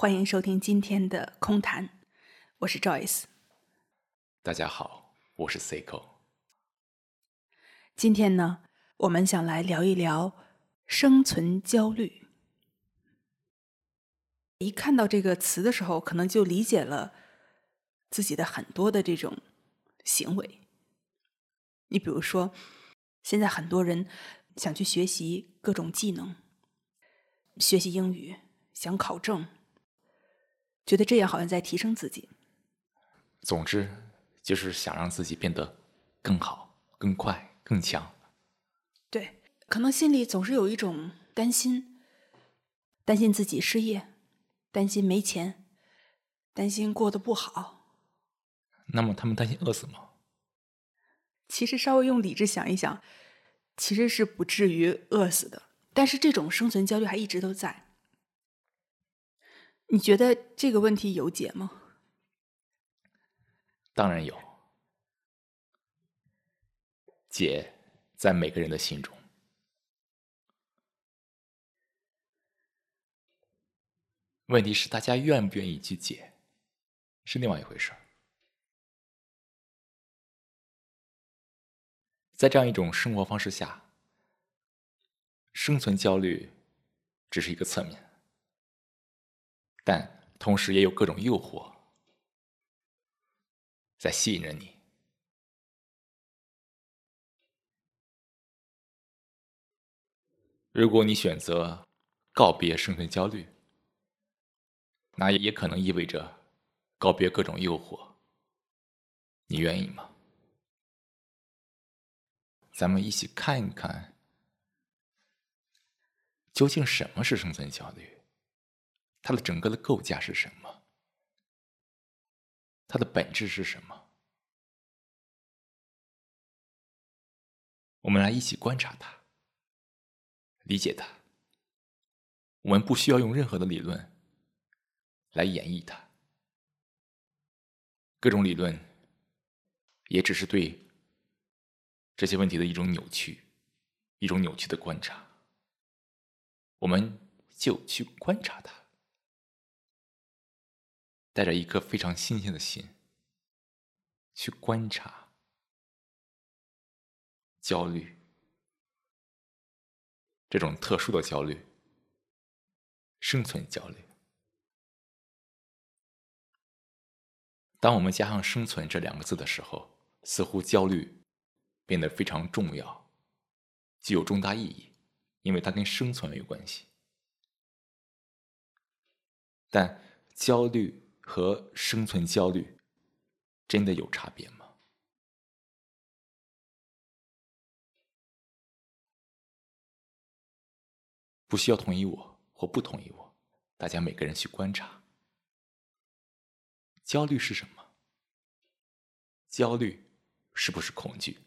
欢迎收听今天的空谈，我是 Joyce。大家好，我是 Seiko。今天呢，我们想来聊一聊生存焦虑。一看到这个词的时候，可能就理解了自己的很多的这种行为。你比如说，现在很多人想去学习各种技能，学习英语，想考证，觉得这样好像在提升自己。总之，就是想让自己变得更好、更快、更强。对，可能心里总是有一种担心，担心自己失业，担心没钱，担心过得不好。那么，他们担心饿死吗？其实稍微用理智想一想，其实是不至于饿死的。但是这种生存焦虑还一直都在。你觉得这个问题有解吗？当然有，解在每个人的心中。问题是大家愿不愿意去解，是另外一回事。在这样一种生活方式下，生存焦虑只是一个侧面，但同时也有各种诱惑在吸引着你。如果你选择告别生存焦虑，那也可能意味着告别各种诱惑。你愿意吗？咱们一起看一看，究竟什么是生存焦虑？它的整个的构架是什么？它的本质是什么？我们来一起观察它，理解它。我们不需要用任何的理论来演绎它，各种理论也只是对。这些问题的一种扭曲，一种扭曲的观察，我们就去观察它，带着一颗非常新鲜的心去观察焦虑，这种特殊的焦虑，生存焦虑。当我们加上“生存”这两个字的时候，似乎焦虑。变得非常重要，具有重大意义，因为它跟生存有关系。但焦虑和生存焦虑真的有差别吗？不需要同意我或不同意我，大家每个人去观察，焦虑是什么？焦虑是不是恐惧？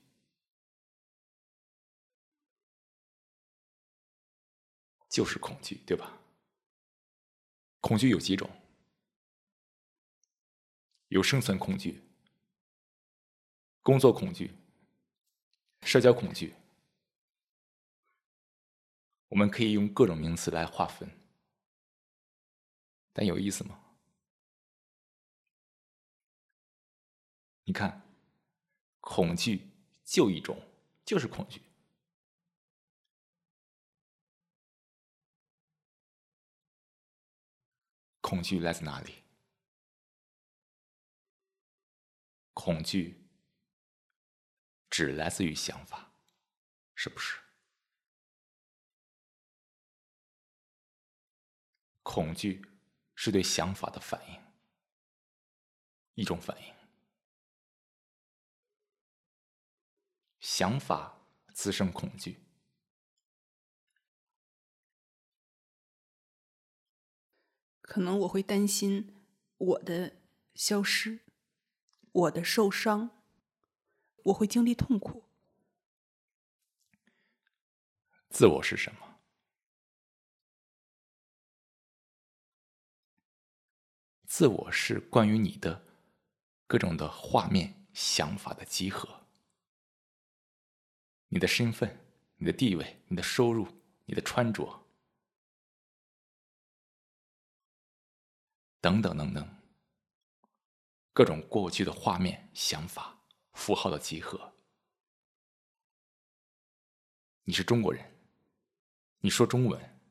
就是恐惧，对吧？恐惧有几种？有生存恐惧、工作恐惧、社交恐惧。我们可以用各种名词来划分，但有意思吗？你看，恐惧就一种，就是恐惧。恐惧来自哪里？恐惧只来自于想法，是不是？恐惧是对想法的反应，一种反应。想法滋生恐惧。可能我会担心我的消失，我的受伤，我会经历痛苦。自我是什么？自我是关于你的各种的画面、想法的集合。你的身份、你的地位、你的收入、你的穿着。等等等等，各种过去的画面、想法、符号的集合。你是中国人，你说中文，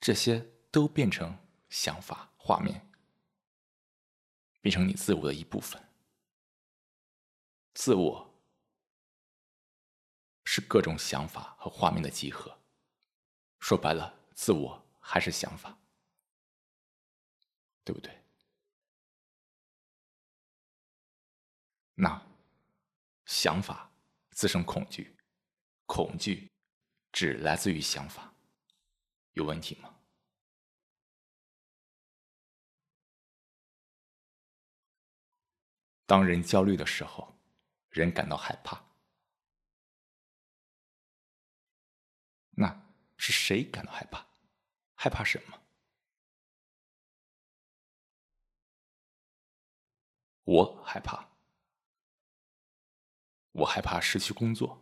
这些都变成想法、画面，变成你自我的一部分。自我是各种想法和画面的集合。说白了，自我还是想法，对不对？那想法滋生恐惧，恐惧只来自于想法，有问题吗？当人焦虑的时候，人感到害怕，那？是谁感到害怕？害怕什么？我害怕，我害怕失去工作。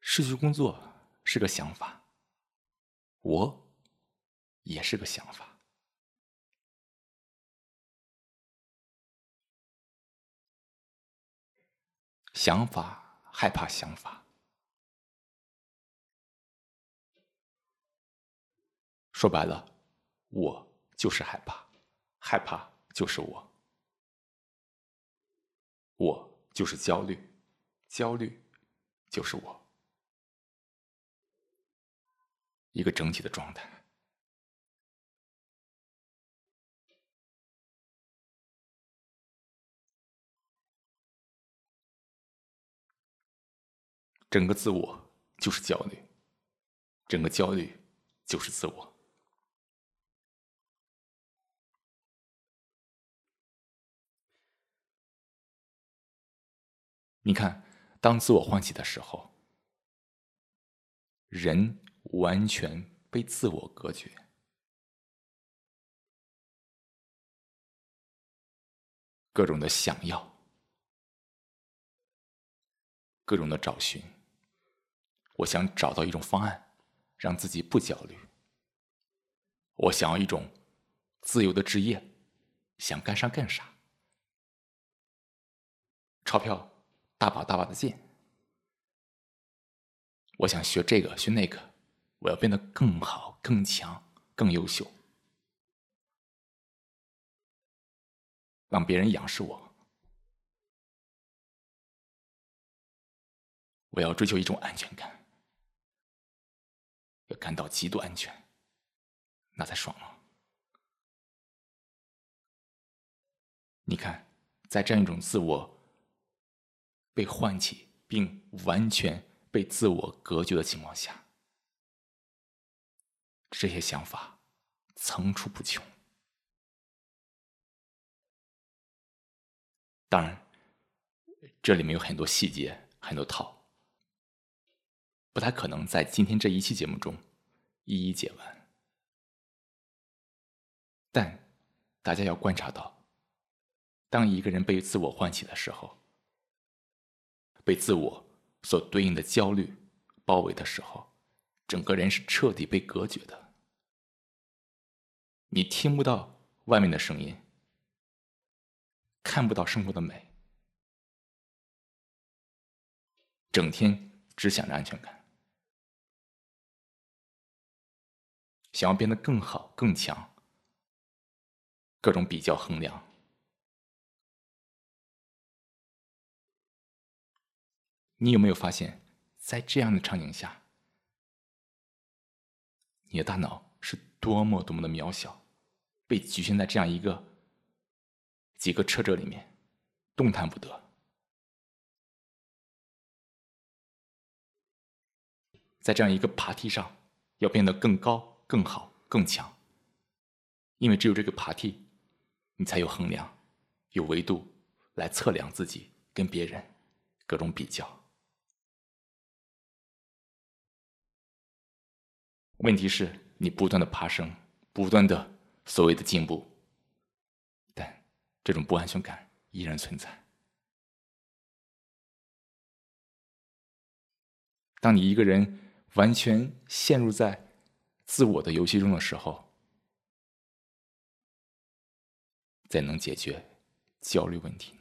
失去工作是个想法，我也是个想法。想法害怕想法，说白了，我就是害怕，害怕就是我，我就是焦虑，焦虑就是我，一个整体的状态。整个自我就是焦虑，整个焦虑就是自我。你看，当自我唤起的时候，人完全被自我隔绝，各种的想要，各种的找寻。我想找到一种方案，让自己不焦虑。我想要一种自由的职业，想干啥干啥。钞票大把大把的剑。我想学这个学那个，我要变得更好、更强、更优秀，让别人仰视我。我要追求一种安全感。要感到极度安全，那才爽啊！你看，在这样一种自我被唤起并完全被自我隔绝的情况下，这些想法层出不穷。当然，这里面有很多细节，很多套。不太可能在今天这一期节目中一一解完，但大家要观察到，当一个人被自我唤起的时候，被自我所对应的焦虑包围的时候，整个人是彻底被隔绝的。你听不到外面的声音，看不到生活的美，整天只想着安全感。想要变得更好、更强，各种比较衡量。你有没有发现，在这样的场景下，你的大脑是多么多么的渺小，被局限在这样一个几个车辙里面，动弹不得。在这样一个爬梯上，要变得更高。更好，更强。因为只有这个爬梯，你才有衡量、有维度来测量自己跟别人各种比较。问题是你不断的爬升，不断的所谓的进步，但这种不安全感依然存在。当你一个人完全陷入在自我的游戏中的时候，怎能解决焦虑问题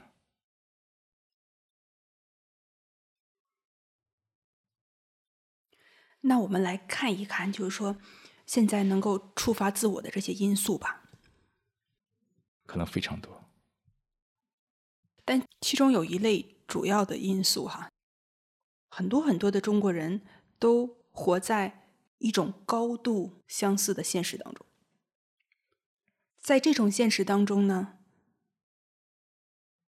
那我们来看一看，就是说，现在能够触发自我的这些因素吧。可能非常多，但其中有一类主要的因素哈，很多很多的中国人都活在一种高度相似的现实当中，在这种现实当中呢，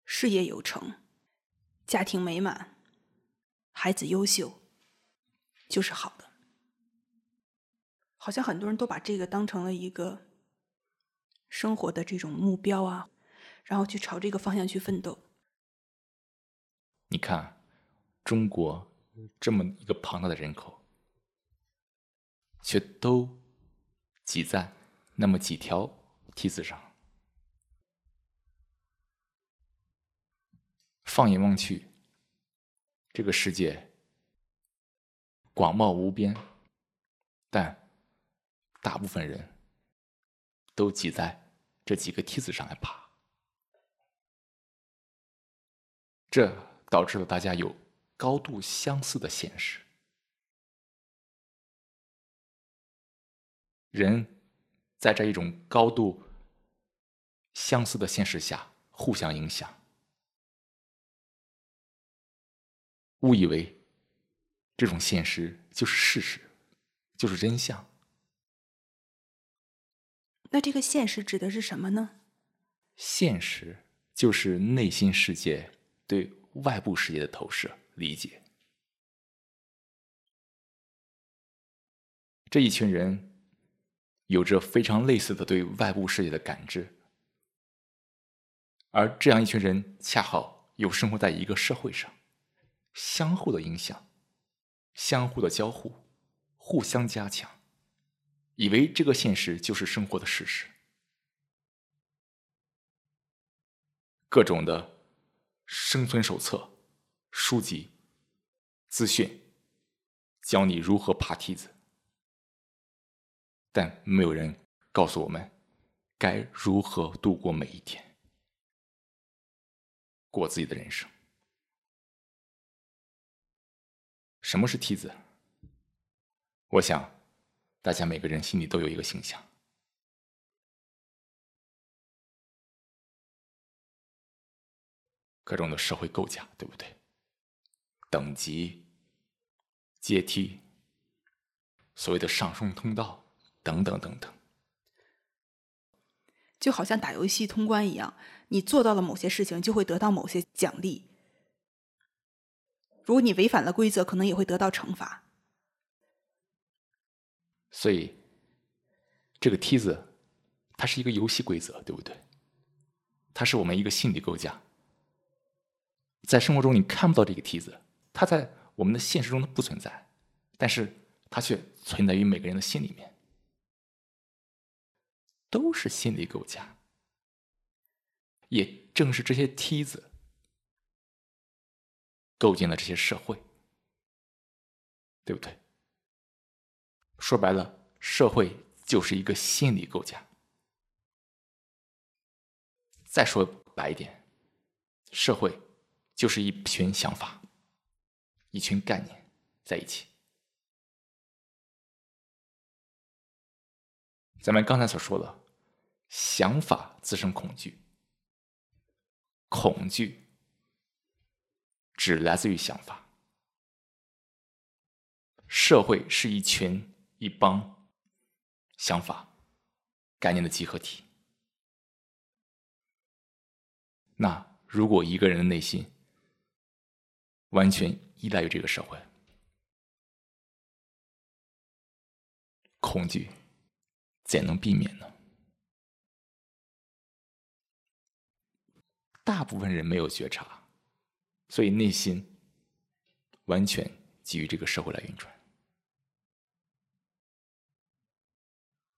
事业有成、家庭美满、孩子优秀，就是好的。好像很多人都把这个当成了一个。生活的这种目标啊，然后去朝这个方向去奋斗。你看，中国这么一个庞大的人口，却都挤在那么几条梯子上。放眼望去，这个世界广袤无边，但大部分人。都挤在这几个梯子上来爬，这导致了大家有高度相似的现实。人在这一种高度相似的现实下互相影响，误以为这种现实就是事实，就是真相。那这个现实指的是什么呢？现实就是内心世界对外部世界的投射、理解。这一群人有着非常类似的对外部世界的感知，而这样一群人恰好又生活在一个社会上，相互的影响、相互的交互、互相加强。以为这个现实就是生活的事实，各种的生存手册、书籍、资讯，教你如何爬梯子，但没有人告诉我们该如何度过每一天，过自己的人生。什么是梯子？我想。大家每个人心里都有一个形象，各种的社会构架，对不对？等级、阶梯、所谓的上升通道，等等等等，就好像打游戏通关一样，你做到了某些事情，就会得到某些奖励；如果你违反了规则，可能也会得到惩罚。所以，这个梯子，它是一个游戏规则，对不对？它是我们一个心理构架。在生活中你看不到这个梯子，它在我们的现实中它不存在，但是它却存在于每个人的心里面，都是心理构架。也正是这些梯子，构建了这些社会，对不对？说白了，社会就是一个心理构架。再说白一点，社会就是一群想法、一群概念在一起。咱们刚才所说的，想法滋生恐惧，恐惧只来自于想法。社会是一群。一帮想法、概念的集合体。那如果一个人的内心完全依赖于这个社会，恐惧怎能避免呢？大部分人没有觉察，所以内心完全基于这个社会来运转。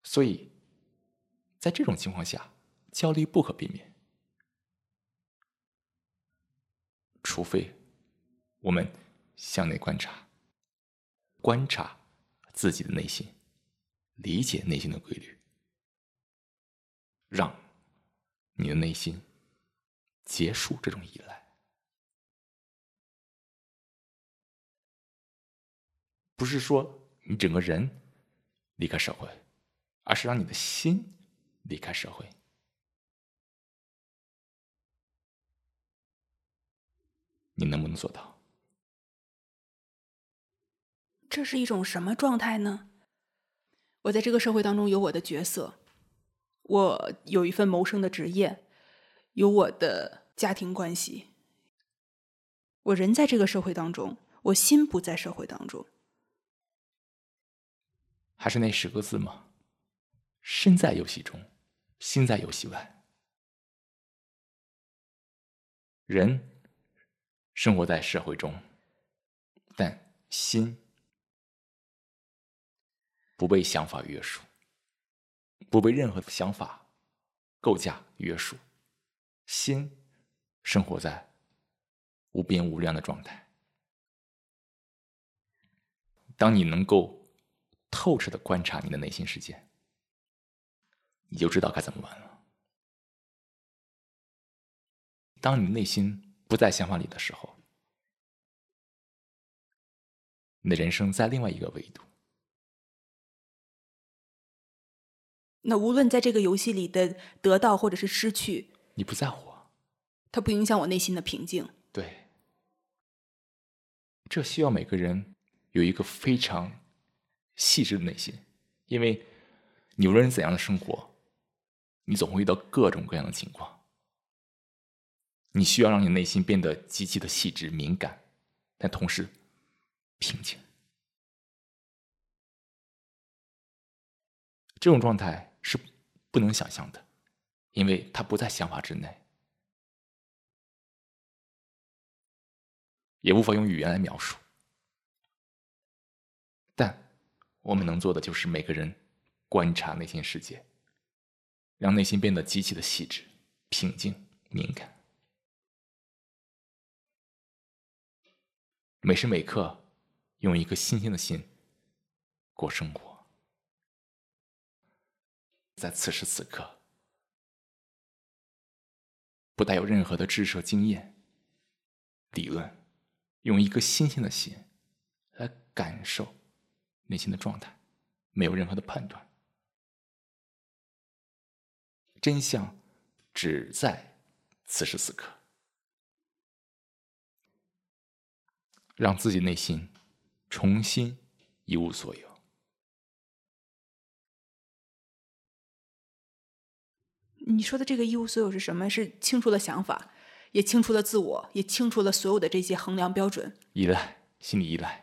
所以，在这种情况下，焦虑不可避免，除非我们向内观察，观察自己的内心，理解内心的规律，让你的内心结束这种依赖。不是说你整个人离开社会，而是让你的心离开社会。你能不能做到？这是一种什么状态呢？我在这个社会当中有我的角色，我有一份谋生的职业，有我的家庭关系。我人在这个社会当中，我心不在社会当中。还是那十个字吗？身在游戏中，心在游戏外。人生活在社会中，但心不被想法约束，不被任何想法构架约束，心生活在无边无量的状态。当你能够。透彻的观察你的内心世界，你就知道该怎么玩了。当你内心不在想法里的时候，你的人生在另外一个维度。那无论在这个游戏里的得到或者是失去，你不在乎，它不影响我内心的平静。对，这需要每个人有一个非常。细致的内心，因为你无论怎样的生活，你总会遇到各种各样的情况。你需要让你内心变得极其的细致敏感，但同时平静。这种状态是不能想象的，因为它不在想法之内，也无法用语言来描述。但。我们能做的就是每个人观察内心世界，让内心变得极其的细致、平静、敏感，每时每刻用一颗新鲜的心过生活，在此时此刻，不带有任何的知识、经验、理论，用一颗新鲜的心来感受。内心的状态，没有任何的判断，真相只在此时此刻，让自己内心重新一无所有。你说的这个一无所有是什么？是清除了想法，也清除了自我，也清除了所有的这些衡量标准，依赖，心理依赖。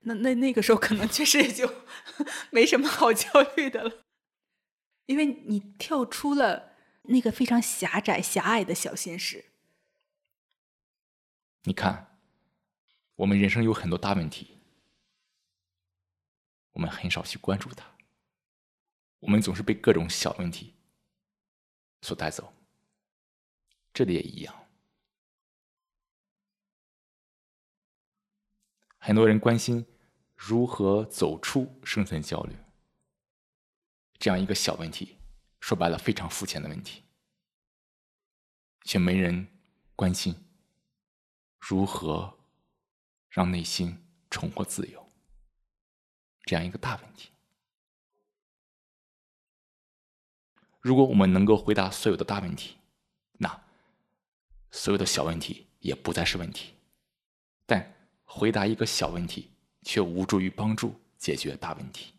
那那那个时候可能确实也就 没什么好焦虑的了，因为你跳出了那个非常狭窄狭隘的小现实。你看，我们人生有很多大问题，我们很少去关注它，我们总是被各种小问题所带走。这里也一样，很多人关心。如何走出生存焦虑？这样一个小问题，说白了非常肤浅的问题，却没人关心如何让内心重获自由。这样一个大问题，如果我们能够回答所有的大问题，那所有的小问题也不再是问题。回答一个小问题。却无助于帮助解决大问题。